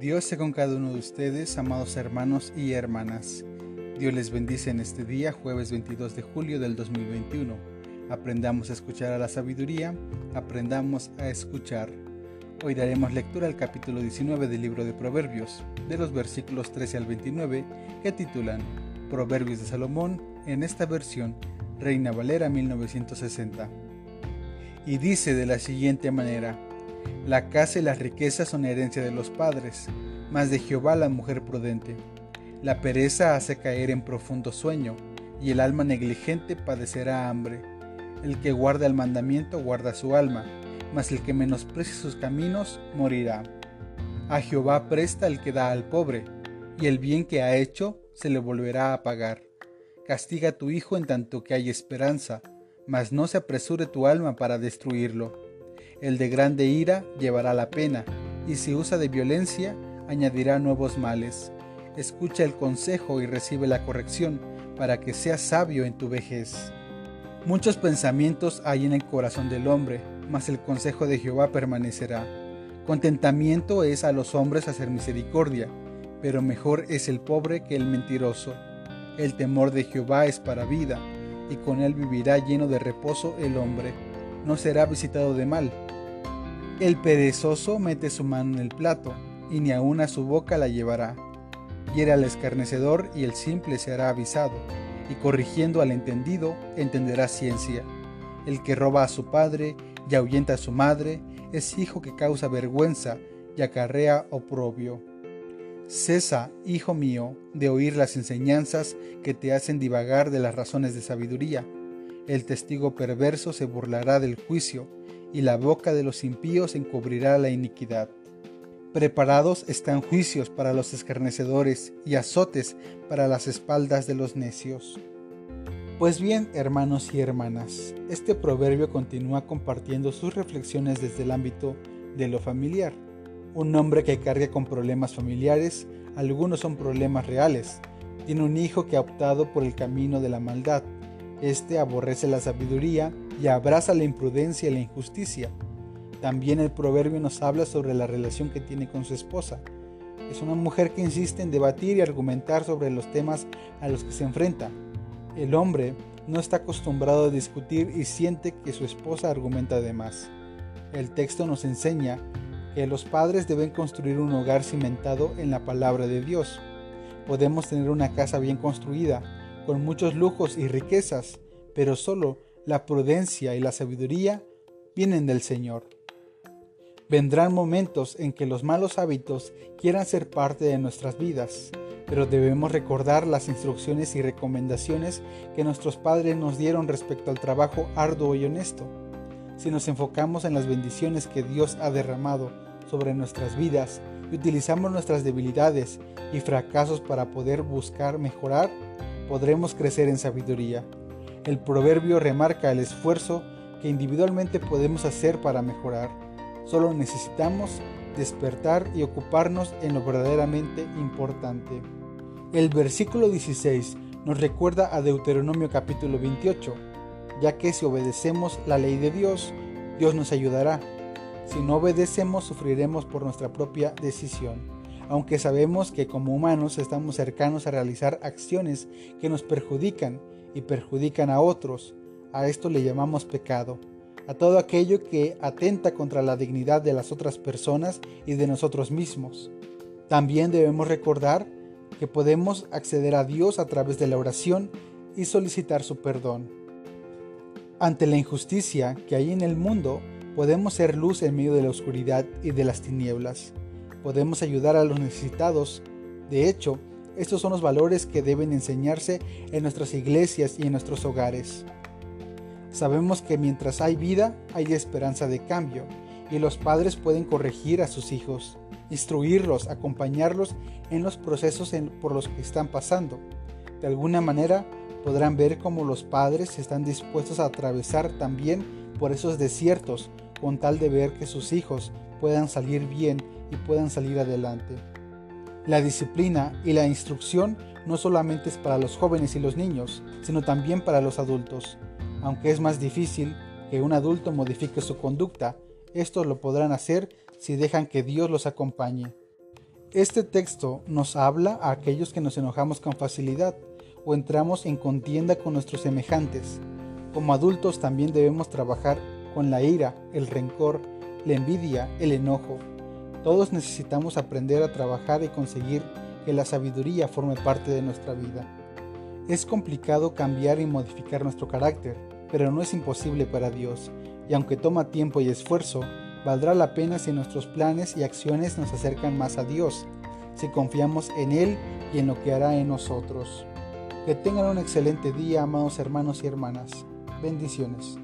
Dios sea con cada uno de ustedes, amados hermanos y hermanas. Dios les bendice en este día, jueves 22 de julio del 2021. Aprendamos a escuchar a la sabiduría, aprendamos a escuchar. Hoy daremos lectura al capítulo 19 del libro de Proverbios, de los versículos 13 al 29, que titulan Proverbios de Salomón, en esta versión, Reina Valera 1960. Y dice de la siguiente manera, la casa y las riquezas son herencia de los padres, mas de Jehová la mujer prudente. La pereza hace caer en profundo sueño, y el alma negligente padecerá hambre. El que guarda el mandamiento guarda su alma, mas el que menosprecie sus caminos morirá. A Jehová presta el que da al pobre, y el bien que ha hecho se le volverá a pagar. Castiga a tu hijo en tanto que hay esperanza, mas no se apresure tu alma para destruirlo el de grande ira llevará la pena, y si usa de violencia, añadirá nuevos males. Escucha el consejo y recibe la corrección, para que seas sabio en tu vejez. Muchos pensamientos hay en el corazón del hombre, mas el consejo de Jehová permanecerá. Contentamiento es a los hombres hacer misericordia, pero mejor es el pobre que el mentiroso. El temor de Jehová es para vida, y con él vivirá lleno de reposo el hombre. No será visitado de mal, el perezoso mete su mano en el plato, y ni aun a su boca la llevará. Hiera al escarnecedor y el simple será avisado, y corrigiendo al entendido entenderá ciencia. El que roba a su padre y ahuyenta a su madre es hijo que causa vergüenza y acarrea oprobio. Cesa, hijo mío, de oír las enseñanzas que te hacen divagar de las razones de sabiduría. El testigo perverso se burlará del juicio, y la boca de los impíos encubrirá la iniquidad. Preparados están juicios para los escarnecedores y azotes para las espaldas de los necios. Pues bien, hermanos y hermanas, este proverbio continúa compartiendo sus reflexiones desde el ámbito de lo familiar. Un hombre que carga con problemas familiares, algunos son problemas reales. Tiene un hijo que ha optado por el camino de la maldad. Este aborrece la sabiduría y abraza la imprudencia y la injusticia. También el proverbio nos habla sobre la relación que tiene con su esposa. Es una mujer que insiste en debatir y argumentar sobre los temas a los que se enfrenta. El hombre no está acostumbrado a discutir y siente que su esposa argumenta de más. El texto nos enseña que los padres deben construir un hogar cimentado en la palabra de Dios. Podemos tener una casa bien construida, con muchos lujos y riquezas, pero solo la prudencia y la sabiduría vienen del Señor. Vendrán momentos en que los malos hábitos quieran ser parte de nuestras vidas, pero debemos recordar las instrucciones y recomendaciones que nuestros padres nos dieron respecto al trabajo arduo y honesto. Si nos enfocamos en las bendiciones que Dios ha derramado sobre nuestras vidas y utilizamos nuestras debilidades y fracasos para poder buscar mejorar, podremos crecer en sabiduría. El proverbio remarca el esfuerzo que individualmente podemos hacer para mejorar. Solo necesitamos despertar y ocuparnos en lo verdaderamente importante. El versículo 16 nos recuerda a Deuteronomio capítulo 28, ya que si obedecemos la ley de Dios, Dios nos ayudará. Si no obedecemos, sufriremos por nuestra propia decisión, aunque sabemos que como humanos estamos cercanos a realizar acciones que nos perjudican y perjudican a otros. A esto le llamamos pecado. A todo aquello que atenta contra la dignidad de las otras personas y de nosotros mismos. También debemos recordar que podemos acceder a Dios a través de la oración y solicitar su perdón. Ante la injusticia que hay en el mundo, podemos ser luz en medio de la oscuridad y de las tinieblas. Podemos ayudar a los necesitados. De hecho, estos son los valores que deben enseñarse en nuestras iglesias y en nuestros hogares. Sabemos que mientras hay vida, hay esperanza de cambio, y los padres pueden corregir a sus hijos, instruirlos, acompañarlos en los procesos por los que están pasando. De alguna manera, podrán ver cómo los padres están dispuestos a atravesar también por esos desiertos con tal de ver que sus hijos puedan salir bien y puedan salir adelante. La disciplina y la instrucción no solamente es para los jóvenes y los niños, sino también para los adultos. Aunque es más difícil que un adulto modifique su conducta, estos lo podrán hacer si dejan que Dios los acompañe. Este texto nos habla a aquellos que nos enojamos con facilidad o entramos en contienda con nuestros semejantes. Como adultos también debemos trabajar con la ira, el rencor, la envidia, el enojo. Todos necesitamos aprender a trabajar y conseguir que la sabiduría forme parte de nuestra vida. Es complicado cambiar y modificar nuestro carácter, pero no es imposible para Dios, y aunque toma tiempo y esfuerzo, Valdrá la pena si nuestros planes y acciones nos acercan más a Dios, si confiamos en Él y en lo que hará en nosotros. Que tengan un excelente día, amados hermanos y hermanas. Bendiciones.